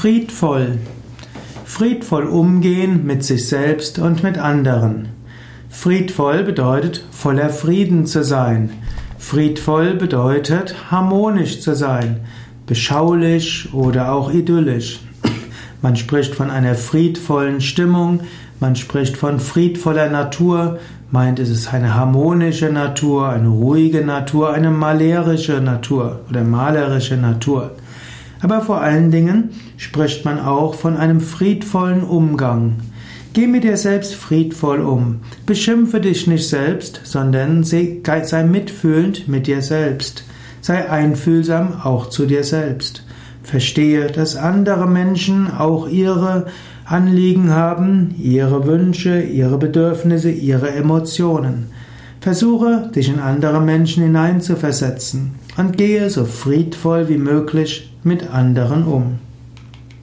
Friedvoll. Friedvoll umgehen mit sich selbst und mit anderen. Friedvoll bedeutet voller Frieden zu sein. Friedvoll bedeutet harmonisch zu sein, beschaulich oder auch idyllisch. Man spricht von einer friedvollen Stimmung, man spricht von friedvoller Natur, meint es ist eine harmonische Natur, eine ruhige Natur, eine malerische Natur oder malerische Natur. Aber vor allen Dingen spricht man auch von einem friedvollen Umgang. Geh mit dir selbst friedvoll um. Beschimpfe dich nicht selbst, sondern sei mitfühlend mit dir selbst. Sei einfühlsam auch zu dir selbst. Verstehe, dass andere Menschen auch ihre Anliegen haben, ihre Wünsche, ihre Bedürfnisse, ihre Emotionen. Versuche, dich in andere Menschen hineinzuversetzen und gehe so friedvoll wie möglich mit anderen um.